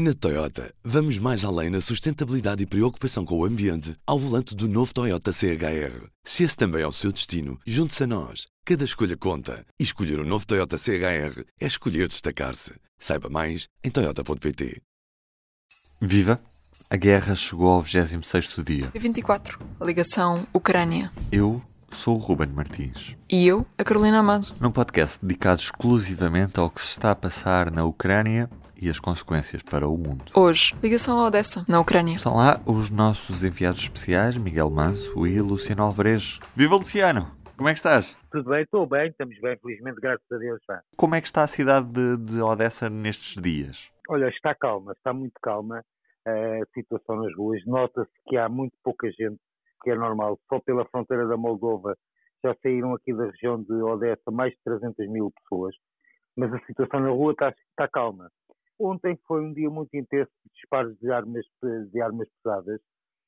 Na Toyota, vamos mais além na sustentabilidade e preocupação com o ambiente ao volante do novo Toyota CHR. Se esse também é o seu destino, junte-se a nós. Cada escolha conta. E escolher o um novo Toyota CHR é escolher destacar-se. Saiba mais em Toyota.pt. Viva! A guerra chegou ao 26º dia. 24. Ligação Ucrânia. Eu sou o Ruben Martins. E eu, a Carolina Amado. Num podcast dedicado exclusivamente ao que se está a passar na Ucrânia e as consequências para o mundo. Hoje, ligação a Odessa, na Ucrânia. Estão lá os nossos enviados especiais, Miguel Manso e Luciano Alvarez. Viva Luciano! Como é que estás? Tudo bem, estou bem, estamos bem, felizmente, graças a Deus. Pá. Como é que está a cidade de, de Odessa nestes dias? Olha, está calma, está muito calma a situação nas ruas. Nota-se que há muito pouca gente, que é normal. Só pela fronteira da Moldova já saíram aqui da região de Odessa mais de 300 mil pessoas. Mas a situação na rua está, está calma. Ontem foi um dia muito intenso de disparos de armas, de armas pesadas.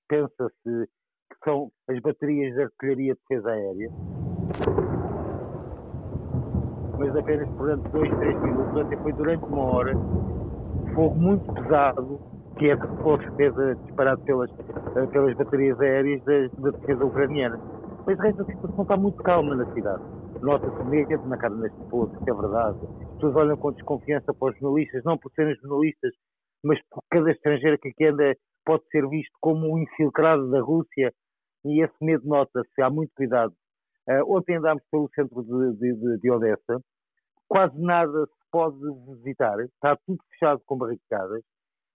Pensa-se que são as baterias de artilharia de defesa aérea. Mas apenas durante dois, três minutos, ontem foi durante uma hora, fogo muito pesado, que é fogo defesa disparado pelas, pelas baterias aéreas da, da defesa ucraniana. Mas de resto a situação está muito calma na cidade. Nota-se medo na cara das pessoas, que é verdade. As pessoas olham com desconfiança para os jornalistas, não por serem jornalistas, mas por cada estrangeiro que aqui anda pode ser visto como um infiltrado da Rússia e esse medo nota-se, há muito cuidado. Uh, ontem andámos pelo centro de, de, de, Odessa, quase nada se pode visitar, está tudo fechado com barricadas,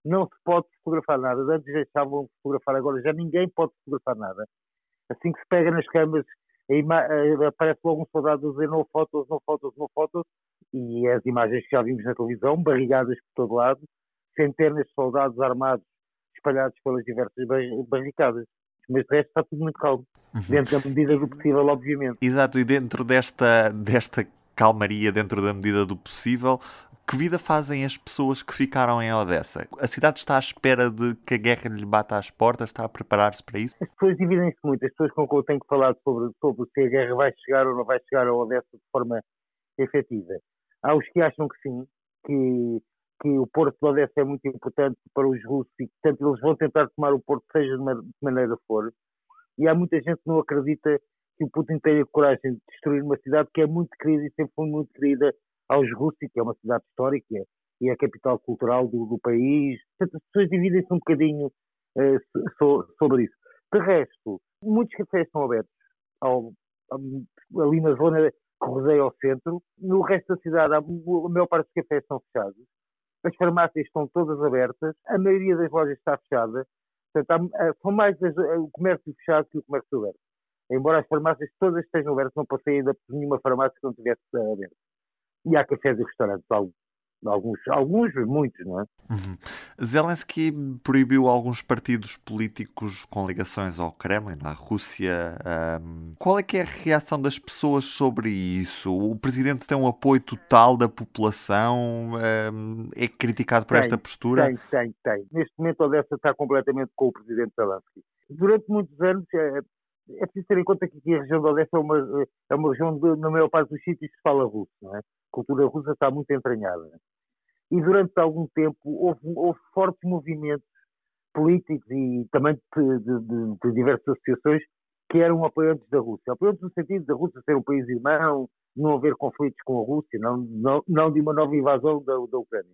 não se pode fotografar nada. Antes deixavam de fotografar, agora já ninguém pode fotografar nada. Assim que se pega nas câmaras, aparece logo um soldado a dizer no fotos, no fotos, no fotos, e as imagens que já vimos na televisão, barrigadas por todo lado, centenas de soldados armados espalhados pelas diversas barricadas mas de resto está tudo muito calmo, uhum. dentro da medida do possível, obviamente. Exato, e dentro desta, desta calmaria, dentro da medida do possível, que vida fazem as pessoas que ficaram em Odessa? A cidade está à espera de que a guerra lhe bata às portas? Está a preparar-se para isso? As pessoas dividem-se muito. As pessoas com quem eu tenho que falar sobre, sobre se a guerra vai chegar ou não vai chegar a Odessa de forma efetiva. Há os que acham que sim, que que o Porto de Odessa é muito importante para os russos e, portanto, eles vão tentar tomar o Porto, seja de maneira for. E há muita gente que não acredita que o Putin tenha coragem de destruir uma cidade que é muito querida e sempre foi muito querida aos russos, que é uma cidade histórica e é a capital cultural do, do país. Portanto, as pessoas dividem-se um bocadinho uh, so, sobre isso. De resto, muitos cafés estão abertos ao, ali na zona que rodeia ao centro. No resto da cidade, a, maior parte dos cafés estão fechados as farmácias estão todas abertas, a maioria das lojas está fechada, portanto, há, são mais das, o comércio fechado que o comércio aberto. Embora as farmácias todas estejam abertas, não passei ainda por nenhuma farmácia que não estivesse aberta. E há cafés e restaurantes, Alguns, alguns, muitos, não é? Uhum. Zelensky proibiu alguns partidos políticos com ligações ao Kremlin, à Rússia. Um, qual é que é a reação das pessoas sobre isso? O presidente tem um apoio total da população? Um, é criticado por tem, esta postura? Tem, tem, tem. Neste momento, Odessa está completamente com o presidente Zelensky. Durante muitos anos, é, preciso ter em conta que a região de Odessa é uma, é uma região, de, na maior parte dos sítios, se fala russo, é? cultura russa está muito entranhada. E durante algum tempo houve, houve fortes movimentos políticos e também de, de, de, diversas associações que eram apoiantes da Rússia. Apoiantes no sentido da Rússia ser um país irmão, não haver conflitos com a Rússia, não, não, não de uma nova invasão da, da Ucrânia.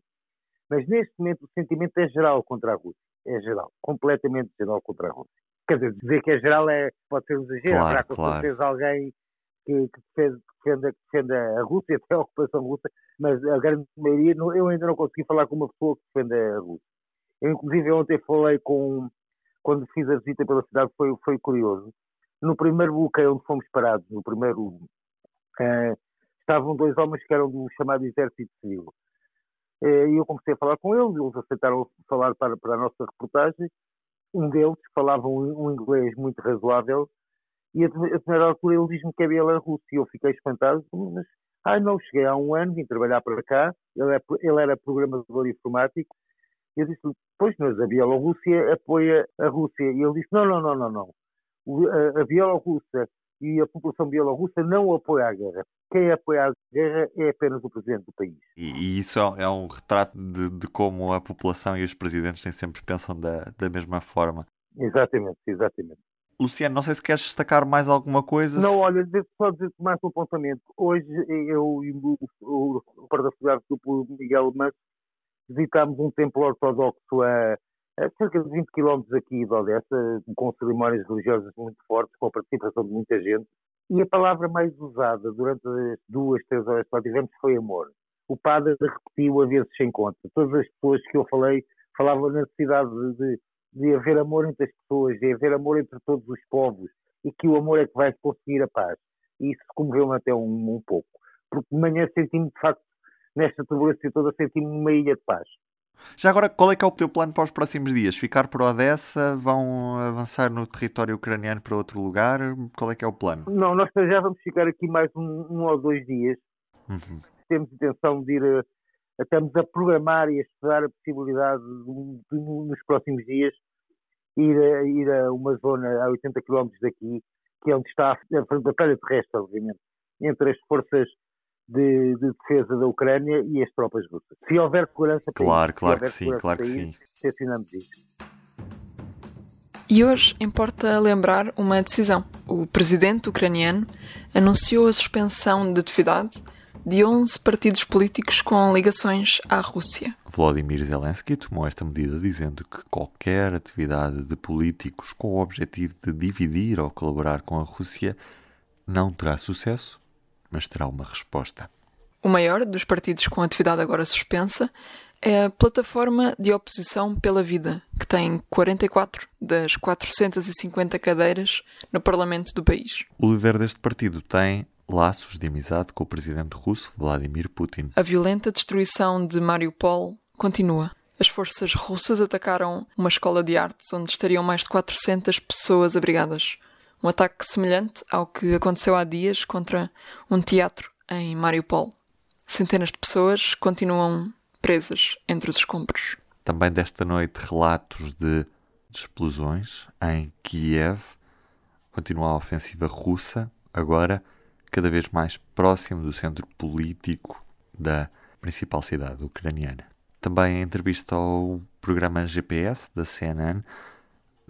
Mas neste momento o sentimento é geral contra a Rússia. É geral, completamente geral contra a Rússia. Quer dizer, dizer que é geral é, pode ser um exagero, claro, haverá com claro. certeza alguém que, que defende, defenda a Rússia, até a ocupação russa, mas a grande maioria, eu ainda não consegui falar com uma pessoa que defenda a Rússia. Eu, inclusive, ontem falei com, quando fiz a visita pela cidade, foi, foi curioso. No primeiro bloqueio onde fomos parados, no primeiro, eh, estavam dois homens que eram do chamado Exército Civil. Eh, e eu comecei a falar com eles, eles aceitaram falar para, para a nossa reportagem. Um deles falava um, um inglês muito razoável e a determinada altura ele diz-me que havia lá russo e eu fiquei espantado, mas ah, não, cheguei há um ano, vim trabalhar para cá, ele, é, ele era programador informático, e eu disse pois, mas a Bielorrússia apoia a Rússia. E ele disse, não, não, não, não, não. A, a Bielorrússia e a população bielorrussa não apoia a guerra. Quem apoia a guerra é apenas o presidente do país. E, e isso é, é, um retrato de, de, como a população e os presidentes nem sempre pensam da, da mesma forma. Exatamente, exatamente. Luciano, não sei se queres destacar mais alguma coisa. Não, olha, só dizer mais um apontamento. Hoje eu e o, Partido do Miguel Manso visitámos um templo ortodoxo a, a cerca de 20 km aqui de Odessa, com cerimónias religiosas muito fortes, com a participação de muita gente. E a palavra mais usada durante as duas, três horas que lá tivemos foi amor. O padre repetiu a vezes sem conta. Todas as pessoas que eu falei falavam da necessidade de, de haver amor entre as pessoas, de haver amor entre todos os povos e que o amor é que vai conseguir a paz. E isso comoveu-me até um, um pouco. Porque de manhã senti-me, de facto, nesta turbulência toda, senti-me numa ilha de paz. Já agora, qual é que é o teu plano para os próximos dias? Ficar por Odessa? Vão avançar no território ucraniano para outro lugar? Qual é que é o plano? Não, nós já vamos ficar aqui mais um, um ou dois dias. Uhum. Temos intenção de ir, a, estamos a programar e a estudar a possibilidade de, de, nos próximos dias ir a, ir a uma zona a 80 km daqui, que é onde está a batalha terrestre, obviamente, entre as forças de, de, defesa da Ucrânia e as tropas russas. Se houver segurança para Claro, isso, claro que sim, claro que sim. Assinamos isso. E hoje importa lembrar uma decisão. O presidente ucraniano anunciou a suspensão de atividade de 11 partidos políticos com ligações à Rússia. Volodymyr Zelensky tomou esta medida dizendo que qualquer atividade de políticos com o objetivo de dividir ou colaborar com a Rússia não terá sucesso mas terá uma resposta. O maior dos partidos com atividade agora suspensa é a Plataforma de Oposição pela Vida, que tem 44 das 450 cadeiras no Parlamento do país. O líder deste partido tem laços de amizade com o presidente russo Vladimir Putin. A violenta destruição de Mariupol continua. As forças russas atacaram uma escola de artes onde estariam mais de 400 pessoas abrigadas. Um ataque semelhante ao que aconteceu há dias contra um teatro em Mariupol. Centenas de pessoas continuam presas entre os escombros. Também desta noite relatos de, explosões em Kiev. Continua a ofensiva russa, agora cada vez mais próximo do centro político da principal cidade ucraniana. Também em entrevista ao programa GPS da CNN,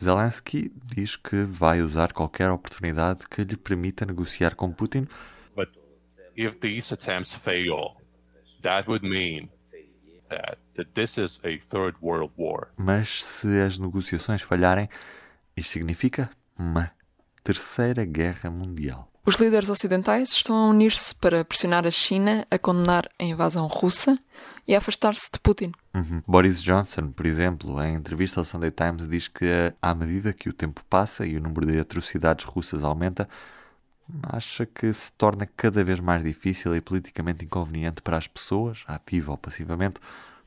Zelensky diz que vai usar qualquer oportunidade que lhe permita negociar com Putin. But if these attempts fail, that would mean that, that this is a third world war. Mas se as negociações falharem, isso significa uma terceira guerra mundial. Os líderes ocidentais estão a unir-se para pressionar a China a condenar a invasão russa e a afastar-se de Putin. Uhum. Boris Johnson, por exemplo, em entrevista ao Sunday Times, diz que à medida que o tempo passa e o número de atrocidades russas aumenta, acha que se torna cada vez mais difícil e politicamente inconveniente para as pessoas, ativa ou passivamente,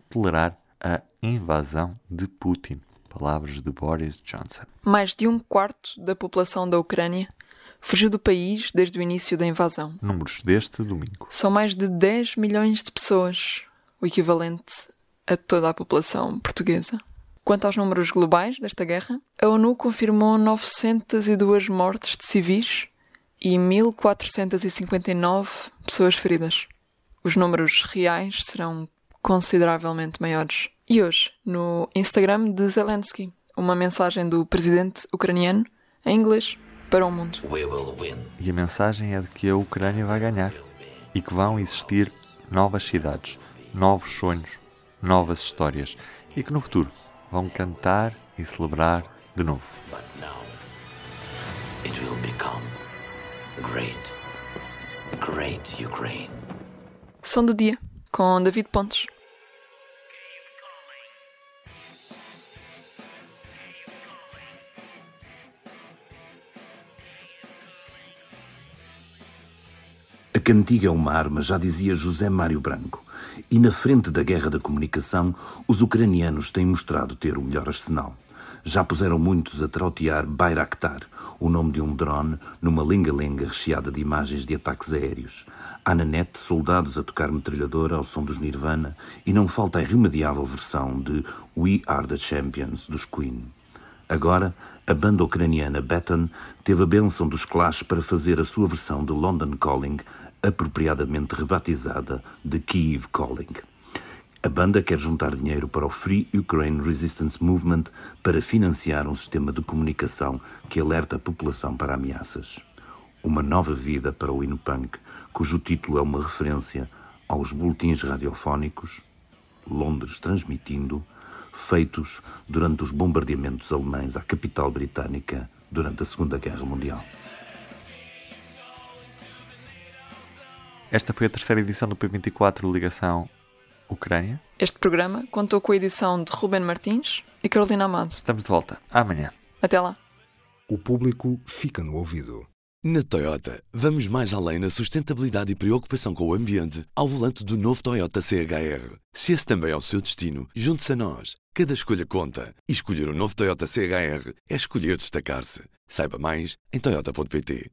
tolerar a invasão de Putin. Palavras de Boris Johnson. Mais de um quarto da população da Ucrânia fugiu do país desde o início da invasão. Números deste domingo. São mais de 10 milhões de pessoas, o equivalente a toda a população portuguesa. Quanto aos números globais desta guerra, a ONU confirmou 902 mortes de civis e 1459 pessoas feridas. Os números reais serão consideravelmente maiores. E hoje, no Instagram de Zelensky, uma mensagem do presidente ucraniano em inglês para o mundo. E a mensagem é de que a Ucrânia vai ganhar e que vão existir novas cidades, novos sonhos, novas histórias e que no futuro vão cantar e celebrar de novo. Som do dia com David Pontes. Cantiga é uma arma, já dizia José Mário Branco. E na frente da guerra da comunicação, os ucranianos têm mostrado ter o melhor arsenal. Já puseram muitos a trautear Bayraktar, o nome de um drone, numa lenga-lenga recheada de imagens de ataques aéreos. Há na net soldados a tocar metralhadora ao som dos Nirvana e não falta a irremediável versão de We Are the Champions dos Queen. Agora, a banda ucraniana Baton teve a benção dos Clash para fazer a sua versão de London Calling, apropriadamente rebatizada de Kiev Calling. A banda quer juntar dinheiro para o Free Ukraine Resistance Movement para financiar um sistema de comunicação que alerta a população para ameaças. Uma nova vida para o hino punk, cujo título é uma referência aos boletins radiofónicos, Londres transmitindo, feitos durante os bombardeamentos alemães à capital britânica durante a Segunda Guerra Mundial. Esta foi a terceira edição do P24 Ligação Ucrânia. Este programa contou com a edição de Ruben Martins e Carolina Amado. Estamos de volta amanhã. Até lá. O público fica no ouvido. Na Toyota, vamos mais além na sustentabilidade e preocupação com o ambiente ao volante do novo Toyota CHR. Se esse também é o seu destino, junte-se a nós. Cada escolha conta. E escolher o um novo Toyota CHR é escolher destacar-se. Saiba mais em Toyota.pt.